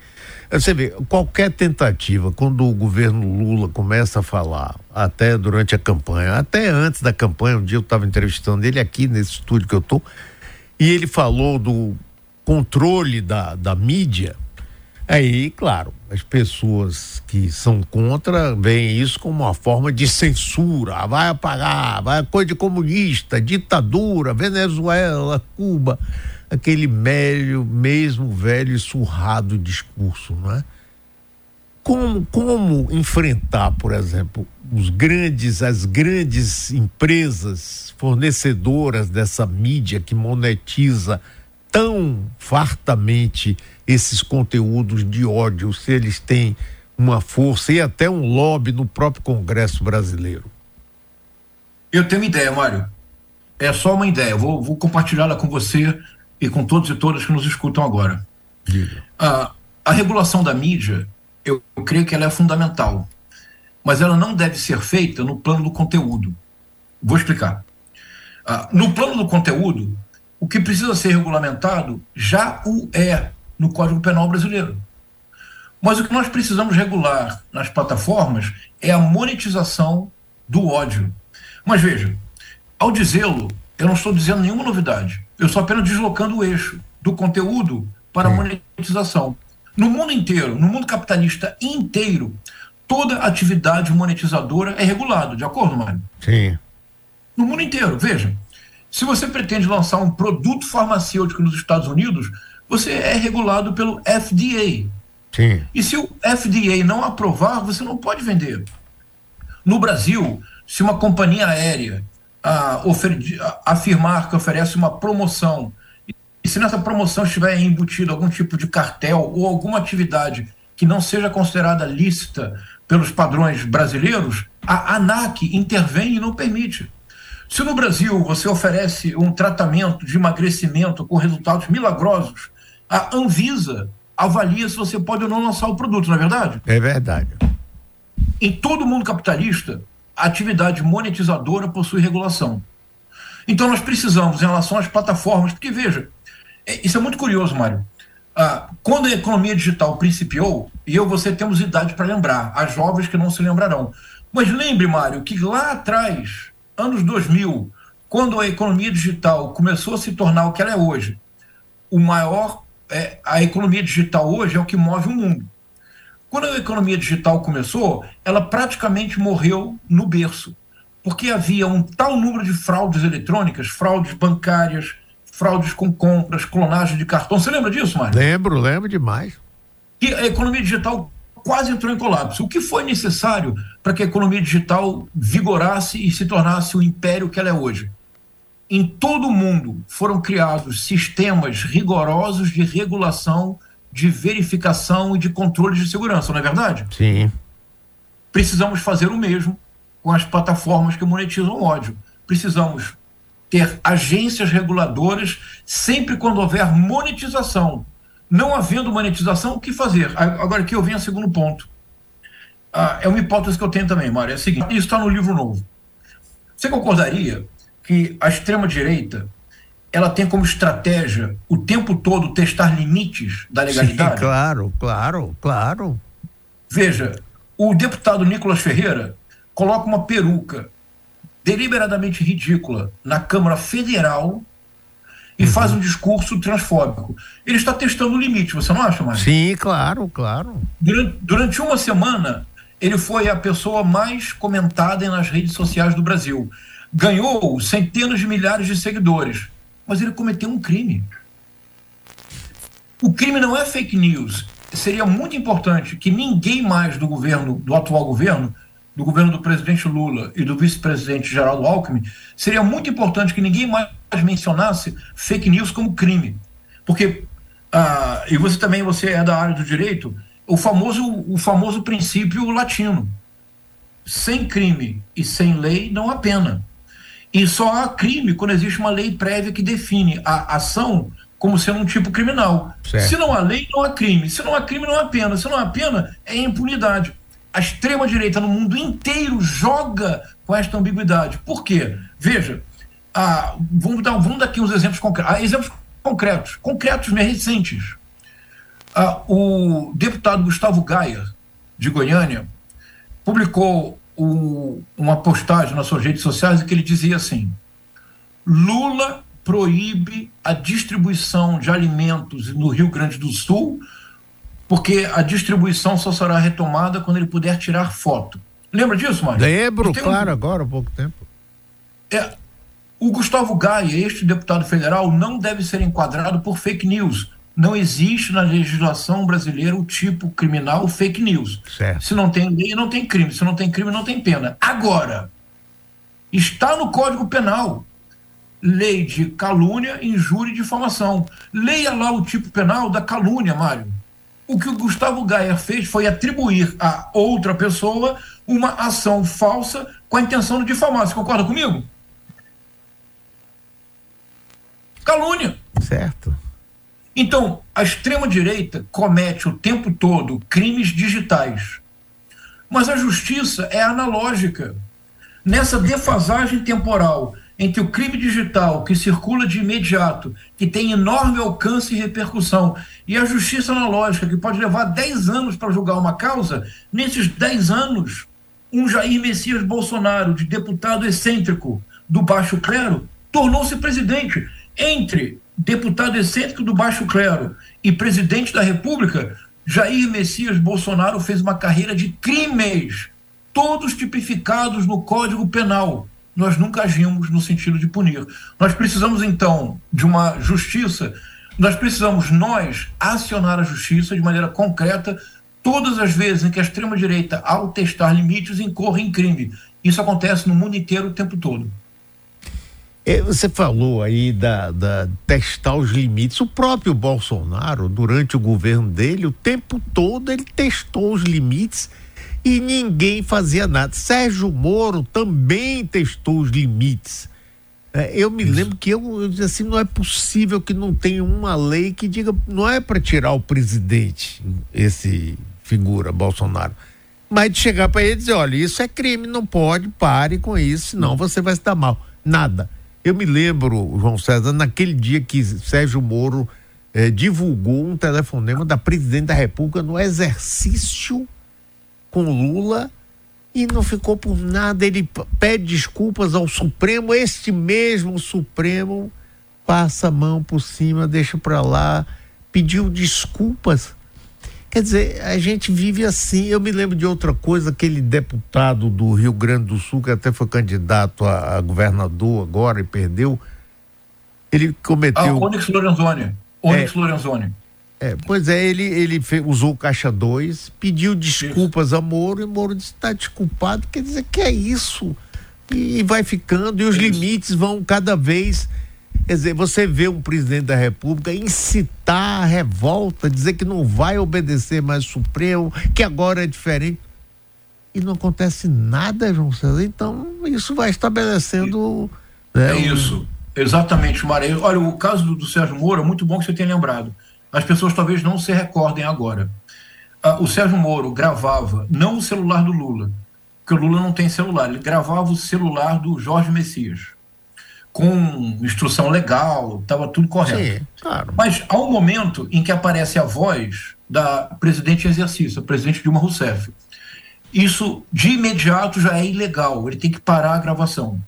você vê, qualquer tentativa, quando o governo Lula começa a falar, até durante a campanha, até antes da campanha, um dia eu estava entrevistando ele aqui nesse estúdio que eu estou, e ele falou do controle da, da mídia. Aí, claro, as pessoas que são contra veem isso como uma forma de censura, vai apagar, vai coisa de comunista, ditadura, Venezuela, Cuba, aquele velho, mesmo velho e surrado discurso, não é? Como, como enfrentar, por exemplo, os grandes, as grandes empresas fornecedoras dessa mídia que monetiza tão fartamente esses conteúdos de ódio, se eles têm uma força e até um lobby no próprio Congresso brasileiro? Eu tenho uma ideia, Mário. É só uma ideia. Vou, vou compartilhá-la com você e com todos e todas que nos escutam agora. A, a regulação da mídia, eu, eu creio que ela é fundamental, mas ela não deve ser feita no plano do conteúdo. Vou explicar. Ah, no plano do conteúdo, o que precisa ser regulamentado já o é no Código Penal brasileiro. Mas o que nós precisamos regular nas plataformas é a monetização do ódio. Mas veja, ao dizê-lo, eu não estou dizendo nenhuma novidade. Eu estou apenas deslocando o eixo do conteúdo para a monetização. No mundo inteiro, no mundo capitalista inteiro, toda atividade monetizadora é regulada, de acordo, Mário? Sim. No mundo inteiro, veja. Se você pretende lançar um produto farmacêutico nos Estados Unidos, você é regulado pelo FDA. Sim. E se o FDA não aprovar, você não pode vender. No Brasil, se uma companhia aérea ah, afirmar que oferece uma promoção, e se nessa promoção estiver embutido algum tipo de cartel ou alguma atividade que não seja considerada lícita pelos padrões brasileiros, a ANAC intervém e não permite. Se no Brasil você oferece um tratamento de emagrecimento com resultados milagrosos, a Anvisa avalia se você pode ou não lançar o produto, não é verdade? É verdade. Em todo mundo capitalista, a atividade monetizadora possui regulação. Então nós precisamos, em relação às plataformas, porque veja, é, isso é muito curioso, Mário. Ah, quando a economia digital principiou, e eu e você temos idade para lembrar, as jovens que não se lembrarão. Mas lembre, Mário, que lá atrás, anos 2000, quando a economia digital começou a se tornar o que ela é hoje, o maior, é, a economia digital hoje é o que move o mundo. Quando a economia digital começou, ela praticamente morreu no berço, porque havia um tal número de fraudes eletrônicas, fraudes bancárias, fraudes com compras, clonagem de cartão. Você lembra disso, Mário? Lembro, lembro demais. E a economia digital quase entrou em colapso. O que foi necessário para que a economia digital vigorasse e se tornasse o império que ela é hoje? Em todo o mundo foram criados sistemas rigorosos de regulação, de verificação e de controle de segurança, não é verdade? Sim. Precisamos fazer o mesmo com as plataformas que monetizam ódio. Precisamos ter agências reguladoras sempre quando houver monetização não havendo monetização, o que fazer? Agora aqui eu venho ao segundo ponto. Ah, é uma hipótese que eu tenho também, Mário. É a seguinte: isso está no livro novo. Você concordaria que a extrema-direita ela tem como estratégia o tempo todo testar limites da legalidade? Sim, claro, claro, claro. Veja, o deputado Nicolas Ferreira coloca uma peruca deliberadamente ridícula na Câmara Federal e uhum. faz um discurso transfóbico. Ele está testando o limite, você não acha, mais? Sim, claro, claro. Durante, durante uma semana, ele foi a pessoa mais comentada nas redes sociais do Brasil. Ganhou centenas de milhares de seguidores, mas ele cometeu um crime. O crime não é fake news. Seria muito importante que ninguém mais do governo, do atual governo, do governo do presidente Lula e do vice-presidente Geraldo Alckmin, seria muito importante que ninguém mais mencionasse fake news como crime. Porque, ah, e você também você é da área do direito, o famoso, o famoso princípio latino. Sem crime e sem lei não há pena. E só há crime quando existe uma lei prévia que define a ação como sendo um tipo criminal. Certo. Se não há lei, não há crime. Se não há crime, não há pena. Se não há pena, é impunidade a extrema-direita no mundo inteiro joga com esta ambiguidade. Por quê? Veja, vamos, dar, vamos dar aqui uns exemplos concretos. Ah, exemplos concretos, concretos mais recentes. Ah, o deputado Gustavo Gaia, de Goiânia, publicou o, uma postagem nas suas redes sociais em que ele dizia assim: Lula proíbe a distribuição de alimentos no Rio Grande do Sul porque a distribuição só será retomada quando ele puder tirar foto. Lembra disso, Mário? Lembro, claro, um... agora há pouco tempo. É, o Gustavo Gaia, este deputado federal, não deve ser enquadrado por fake news. Não existe na legislação brasileira o tipo criminal fake news. Certo. Se não tem lei, não tem crime. Se não tem crime, não tem pena. Agora, está no Código Penal lei de calúnia, injúria e difamação. Leia lá o tipo penal da calúnia, Mário. O que o Gustavo Gaia fez foi atribuir a outra pessoa uma ação falsa com a intenção de difamar. Você concorda comigo? Calúnia. Certo. Então, a extrema-direita comete o tempo todo crimes digitais. Mas a justiça é analógica. Nessa defasagem temporal entre o crime digital, que circula de imediato, que tem enorme alcance e repercussão, e a justiça analógica, que pode levar 10 anos para julgar uma causa, nesses 10 anos, um Jair Messias Bolsonaro, de deputado excêntrico do baixo clero, tornou-se presidente. Entre deputado excêntrico do baixo clero e presidente da República, Jair Messias Bolsonaro fez uma carreira de crimes, todos tipificados no Código Penal nós nunca agimos no sentido de punir. Nós precisamos, então, de uma justiça, nós precisamos, nós, acionar a justiça de maneira concreta todas as vezes em que a extrema-direita, ao testar limites, incorre em crime. Isso acontece no mundo inteiro o tempo todo. É, você falou aí da, da, testar os limites. O próprio Bolsonaro, durante o governo dele, o tempo todo ele testou os limites e ninguém fazia nada. Sérgio Moro também testou os limites. É, eu me Isso. lembro que eu, eu disse assim, não é possível que não tenha uma lei que diga, não é para tirar o presidente, esse figura Bolsonaro, mas de chegar para ele e dizer, olha, isso é crime, não pode, pare com isso, senão você vai se dar mal. Nada. Eu me lembro, João César, naquele dia que Sérgio Moro eh, divulgou um telefonema da presidente da República no exercício com Lula e não ficou por nada. Ele pede desculpas ao Supremo, este mesmo Supremo passa a mão por cima, deixa para lá, pediu desculpas. Quer dizer, a gente vive assim. Eu me lembro de outra coisa, aquele deputado do Rio Grande do Sul, que até foi candidato a, a governador agora e perdeu. Ele cometeu. Ah, Onyx Lorenzoni. Onyx é, Lorenzoni. É, pois é, ele, ele fez, usou o caixa 2, pediu desculpas isso. a Moro e Moro disse: está desculpado, quer dizer que é isso. E, e vai ficando, e os limites vão cada vez. Quer dizer, você vê um presidente da República incitar a revolta, dizer que não vai obedecer mais o Supremo, que agora é diferente. E não acontece nada, João César. Então, isso vai estabelecendo. Né, é isso, exatamente, Maria. Olha, o caso do, do Sérgio Moro é muito bom que você tenha lembrado as pessoas talvez não se recordem agora. Ah, o Sérgio Moro gravava não o celular do Lula, porque o Lula não tem celular, ele gravava o celular do Jorge Messias, com instrução legal, estava tudo correto. Sim, claro. Mas há um momento em que aparece a voz da presidente em exercício, a presidente Dilma Rousseff. Isso de imediato já é ilegal, ele tem que parar a gravação.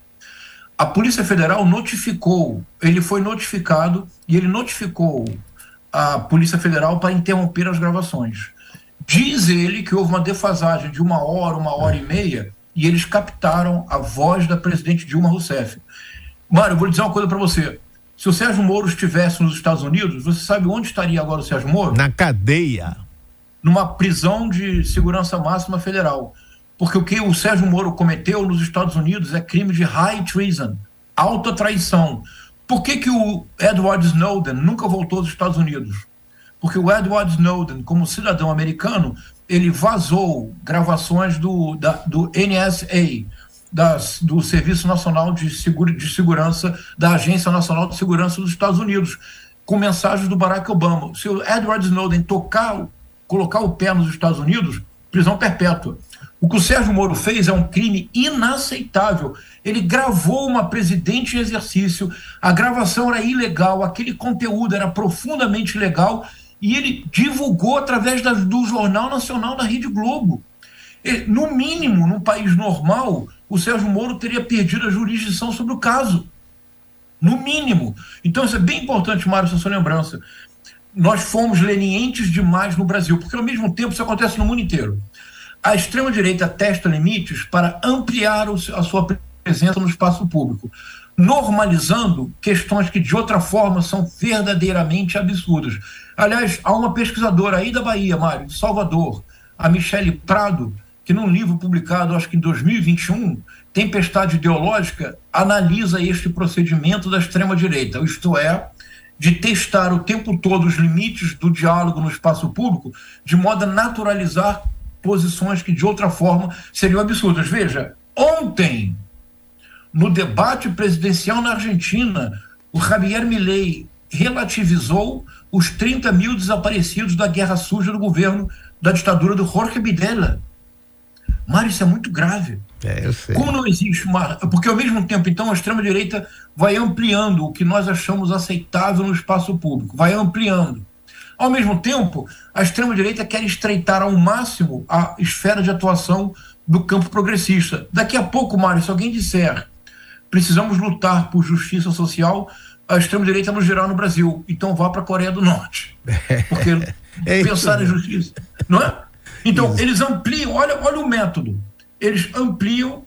A Polícia Federal notificou, ele foi notificado e ele notificou a Polícia Federal para interromper as gravações. Diz ele que houve uma defasagem de uma hora, uma hora e meia, e eles captaram a voz da presidente Dilma Rousseff. Mário, eu vou dizer uma coisa para você. Se o Sérgio Moro estivesse nos Estados Unidos, você sabe onde estaria agora o Sérgio Moro? Na cadeia. Numa prisão de segurança máxima federal. Porque o que o Sérgio Moro cometeu nos Estados Unidos é crime de high treason, alta traição. Por que, que o Edward Snowden nunca voltou aos Estados Unidos? Porque o Edward Snowden, como cidadão americano, ele vazou gravações do, da, do NSA, das, do Serviço Nacional de, Seguro, de Segurança, da Agência Nacional de Segurança dos Estados Unidos, com mensagens do Barack Obama. Se o Edward Snowden tocar, colocar o pé nos Estados Unidos, prisão perpétua. O que o Sérgio Moro fez é um crime inaceitável. Ele gravou uma presidente em exercício, a gravação era ilegal, aquele conteúdo era profundamente ilegal e ele divulgou através da, do Jornal Nacional da Rede Globo. No mínimo, num país normal, o Sérgio Moro teria perdido a jurisdição sobre o caso. No mínimo. Então, isso é bem importante, Mário, essa sua lembrança. nós fomos lenientes demais no Brasil, porque ao mesmo tempo isso acontece no mundo inteiro. A extrema-direita testa limites para ampliar a sua presença no espaço público, normalizando questões que de outra forma são verdadeiramente absurdas. Aliás, há uma pesquisadora aí da Bahia, Mário, de Salvador, a Michele Prado, que num livro publicado, acho que em 2021, Tempestade Ideológica, analisa este procedimento da extrema-direita, isto é, de testar o tempo todo os limites do diálogo no espaço público, de modo a naturalizar posições que de outra forma seriam absurdas. Veja, ontem, no debate presidencial na Argentina, o Javier Milei relativizou os 30 mil desaparecidos da guerra suja do governo da ditadura do Jorge Videla. Mário, isso é muito grave. É, eu sei. Como não existe uma. Porque ao mesmo tempo, então, a extrema-direita vai ampliando o que nós achamos aceitável no espaço público, vai ampliando. Ao mesmo tempo, a extrema-direita quer estreitar ao máximo a esfera de atuação do campo progressista. Daqui a pouco, Mário, se alguém disser precisamos lutar por justiça social, a extrema-direita nos geral no Brasil. Então vá para a Coreia do Norte. Porque é pensar em justiça. Não é? Então, isso. eles ampliam, olha, olha o método. Eles ampliam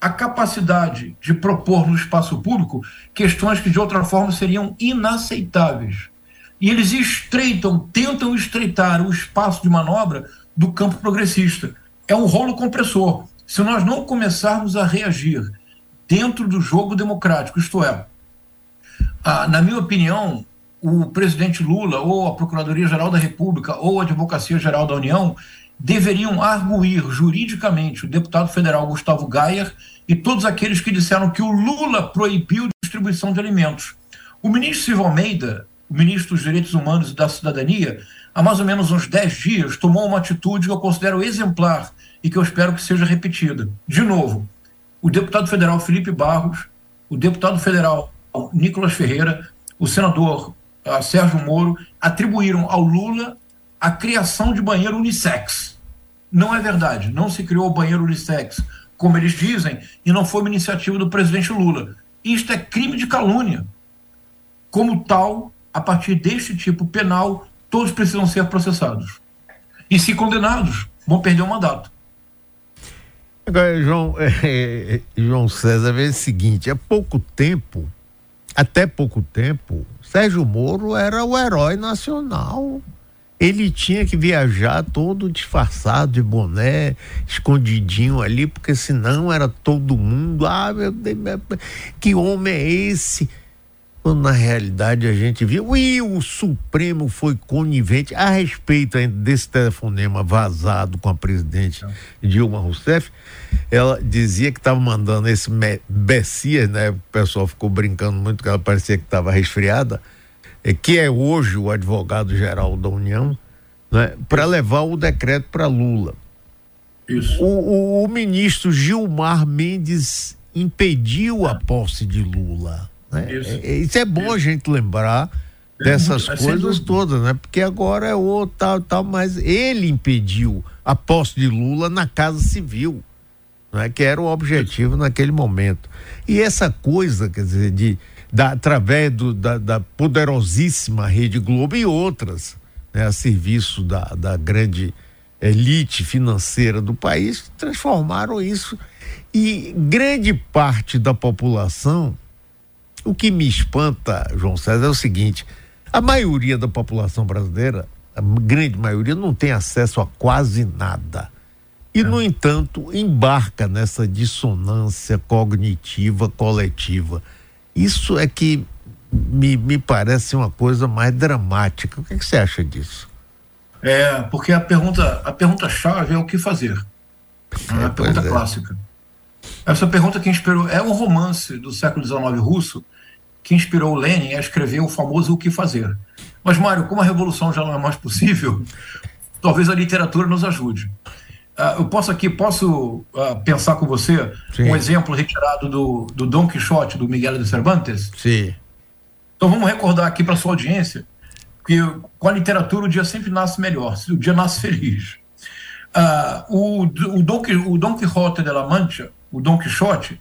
a capacidade de propor no espaço público questões que de outra forma seriam inaceitáveis. E eles estreitam, tentam estreitar o espaço de manobra do campo progressista. É um rolo compressor. Se nós não começarmos a reagir dentro do jogo democrático, isto é, na minha opinião, o presidente Lula, ou a Procuradoria-Geral da República, ou a Advocacia-Geral da União, deveriam arguir juridicamente o deputado federal Gustavo Gayer e todos aqueles que disseram que o Lula proibiu distribuição de alimentos. O ministro Silvio Almeida, o ministro dos Direitos Humanos e da Cidadania, há mais ou menos uns 10 dias, tomou uma atitude que eu considero exemplar e que eu espero que seja repetida. De novo, o deputado federal Felipe Barros, o deputado federal Nicolas Ferreira, o senador uh, Sérgio Moro atribuíram ao Lula a criação de banheiro unissex. Não é verdade, não se criou o banheiro unissex, como eles dizem, e não foi uma iniciativa do presidente Lula. Isto é crime de calúnia. Como tal, a partir deste tipo penal, todos precisam ser processados. E se condenados, vão perder o mandato. Agora, João, é, João César, é o seguinte: há pouco tempo, até pouco tempo, Sérgio Moro era o herói nacional. Ele tinha que viajar todo disfarçado de boné, escondidinho ali, porque senão era todo mundo. Ah, meu Deus, que homem é esse? quando na realidade a gente viu e o Supremo foi conivente a respeito desse telefonema vazado com a presidente Dilma Rousseff. Ela dizia que estava mandando esse Bessias, né? O pessoal ficou brincando muito que ela parecia que estava resfriada, que é hoje o advogado-geral da União, né? para levar o decreto para Lula. Isso. O, o, o ministro Gilmar Mendes impediu a posse de Lula. Né? Isso. É, é, isso é bom isso. a gente lembrar é dessas é coisas todas, né? Porque agora é o tal, tal, mas ele impediu a posse de Lula na Casa Civil, né? que era o objetivo naquele momento. E essa coisa, quer dizer, de, da, através do, da, da poderosíssima Rede Globo e outras, né? a serviço da, da grande elite financeira do país, transformaram isso. E grande parte da população o que me espanta, João César, é o seguinte: a maioria da população brasileira, a grande maioria, não tem acesso a quase nada. E, no entanto, embarca nessa dissonância cognitiva coletiva. Isso é que me, me parece uma coisa mais dramática. O que, é que você acha disso? É, porque a pergunta, a pergunta chave é o que fazer. É a pergunta é. clássica. Essa pergunta que inspirou é um romance do século XIX russo que inspirou Lenin a escrever o famoso O que Fazer. Mas, Mário, como a revolução já não é mais possível, talvez a literatura nos ajude. Uh, eu posso aqui, posso uh, pensar com você Sim. um exemplo retirado do, do Dom Quixote, do Miguel de Cervantes? Sim. Então vamos recordar aqui para sua audiência que com a literatura o dia sempre nasce melhor, o dia nasce feliz. Uh, o, o, Don, o Dom Quixote de la Mancha, o Dom Quixote,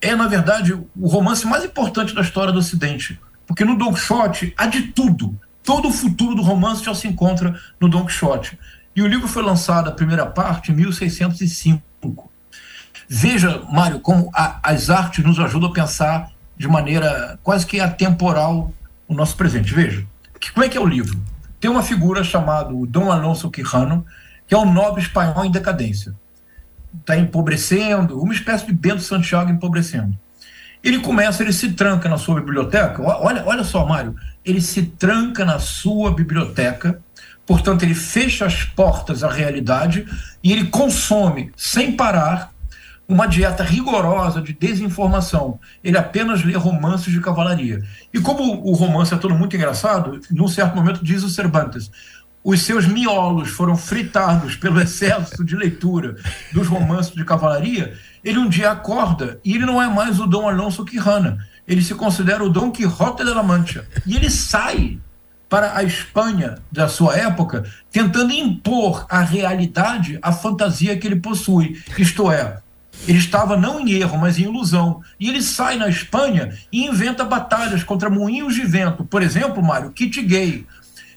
é, na verdade, o romance mais importante da história do Ocidente. Porque no Don Quixote há de tudo. Todo o futuro do romance já se encontra no Don Quixote. E o livro foi lançado, a primeira parte, em 1605. Veja, Mário, como a, as artes nos ajudam a pensar de maneira quase que atemporal o nosso presente. Veja, que, como é que é o livro? Tem uma figura chamada Dom Alonso Quijano, que é um nobre espanhol em decadência. Está empobrecendo, uma espécie de Bento Santiago empobrecendo. Ele começa, ele se tranca na sua biblioteca. Olha, olha só, Mário, ele se tranca na sua biblioteca, portanto, ele fecha as portas à realidade e ele consome, sem parar, uma dieta rigorosa de desinformação. Ele apenas lê romances de cavalaria. E como o romance é todo muito engraçado, num certo momento diz o Cervantes: os seus miolos foram fritados pelo excesso de leitura dos romances de cavalaria, ele um dia acorda e ele não é mais o Dom Alonso Quijana, ele se considera o Dom Quixote de la Mancha. E ele sai para a Espanha da sua época, tentando impor à realidade a fantasia que ele possui, isto é, ele estava não em erro, mas em ilusão. E ele sai na Espanha e inventa batalhas contra moinhos de vento. Por exemplo, Mário, kit gay.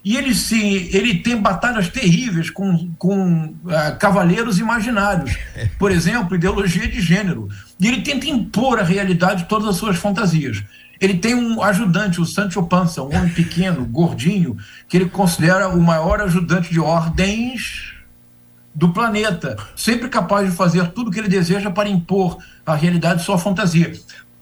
E ele, se, ele tem batalhas terríveis com, com uh, cavaleiros imaginários. Por exemplo, ideologia de gênero. E ele tenta impor à realidade todas as suas fantasias. Ele tem um ajudante, o Sancho Panza, um homem pequeno, gordinho, que ele considera o maior ajudante de ordens do planeta, sempre capaz de fazer tudo o que ele deseja para impor a realidade sua fantasia.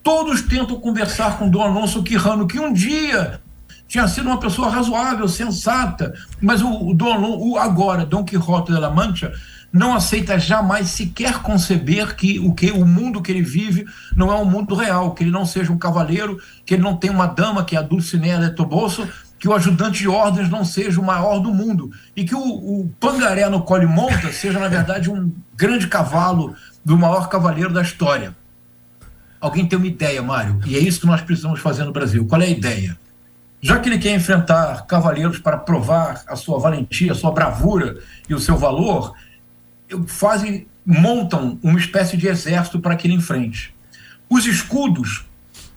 Todos tentam conversar com Dom Alonso Quirrano, que um dia tinha sido uma pessoa razoável, sensata, mas o, o, Dom, o agora, Dom Quixote de la Mancha, não aceita jamais sequer conceber que o que o mundo que ele vive não é um mundo real, que ele não seja um cavaleiro, que ele não tenha uma dama que é a Dulcinea de Toboso, que o ajudante de ordens não seja o maior do mundo e que o, o pangaré no qual ele monta seja, na verdade, um grande cavalo do maior cavaleiro da história. Alguém tem uma ideia, Mário? E é isso que nós precisamos fazer no Brasil. Qual é a ideia? Já que ele quer enfrentar cavaleiros para provar a sua valentia, a sua bravura e o seu valor, fazem, montam uma espécie de exército para que ele enfrente. Os escudos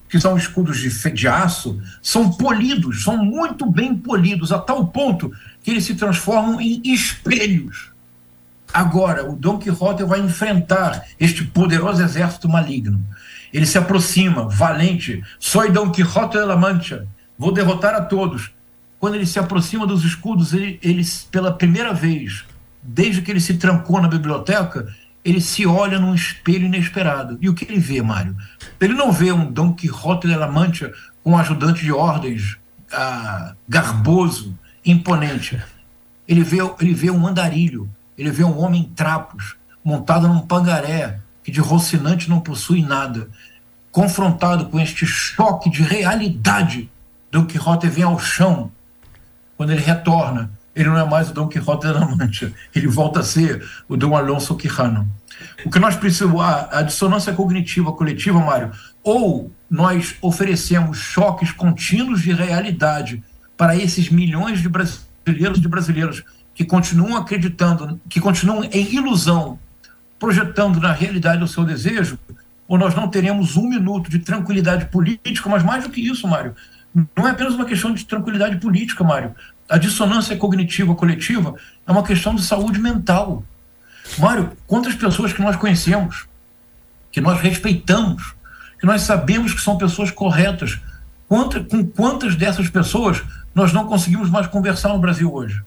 que são escudos de, de aço, são polidos, são muito bem polidos, a tal ponto que eles se transformam em espelhos. Agora, o Dom Quixote vai enfrentar este poderoso exército maligno. Ele se aproxima, valente, sou Dom Quixote de la Mancha, vou derrotar a todos. Quando ele se aproxima dos escudos, ele, ele pela primeira vez, desde que ele se trancou na biblioteca, ele se olha num espelho inesperado. E o que ele vê, Mário? Ele não vê um Dom Quixote de la Mancha com um ajudante de ordens ah, garboso, imponente. Ele vê, ele vê um andarilho, ele vê um homem em trapos, montado num pangaré, que de rocinante não possui nada. Confrontado com este choque de realidade, Dom Quixote vem ao chão. Quando ele retorna, ele não é mais o Dom Quixote da Mancha, ele volta a ser o Dom Alonso Quijano. O que nós precisamos, a, a dissonância cognitiva coletiva, Mário, ou nós oferecemos choques contínuos de realidade para esses milhões de brasileiros e brasileiras que continuam acreditando, que continuam em ilusão, projetando na realidade o seu desejo, ou nós não teremos um minuto de tranquilidade política, mas mais do que isso, Mário, não é apenas uma questão de tranquilidade política, Mário a dissonância cognitiva coletiva é uma questão de saúde mental. Mário, quantas pessoas que nós conhecemos, que nós respeitamos, que nós sabemos que são pessoas corretas, quanta, com quantas dessas pessoas nós não conseguimos mais conversar no Brasil hoje?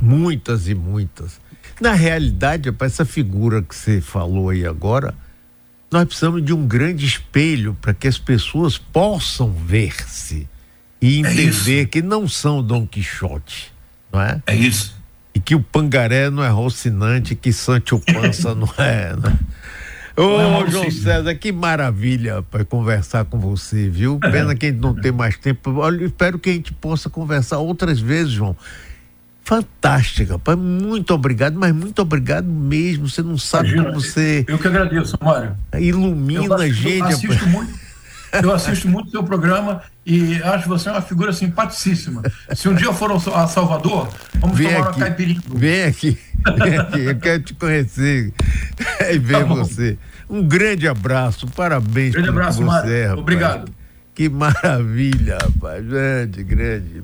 Muitas e muitas. Na realidade, para essa figura que você falou aí agora, nós precisamos de um grande espelho para que as pessoas possam ver-se e é entender é que não são Dom Quixote, não é? É isso. E que o Pangaré não é Rocinante, que Sancho Pança não é, né? Ô, é João César, que maravilha para conversar com você, viu? É. Pena que a gente não tem mais tempo. Olha, espero que a gente possa conversar outras vezes, João. Fantástica, pai. Muito obrigado, mas muito obrigado mesmo. Você não sabe Imagina, como você. Eu que agradeço, Mário. Ilumina a gente. Eu assisto muito, eu assisto muito seu programa e acho você uma figura simpaticíssima. Se um dia eu for a Salvador, vamos vem tomar aqui, uma caipirinha. Vem aqui, vem aqui, eu quero te conhecer e ver tá você. Um grande abraço, parabéns grande abraço, você, Mário. Obrigado. Que maravilha, rapaz. Grande, grande.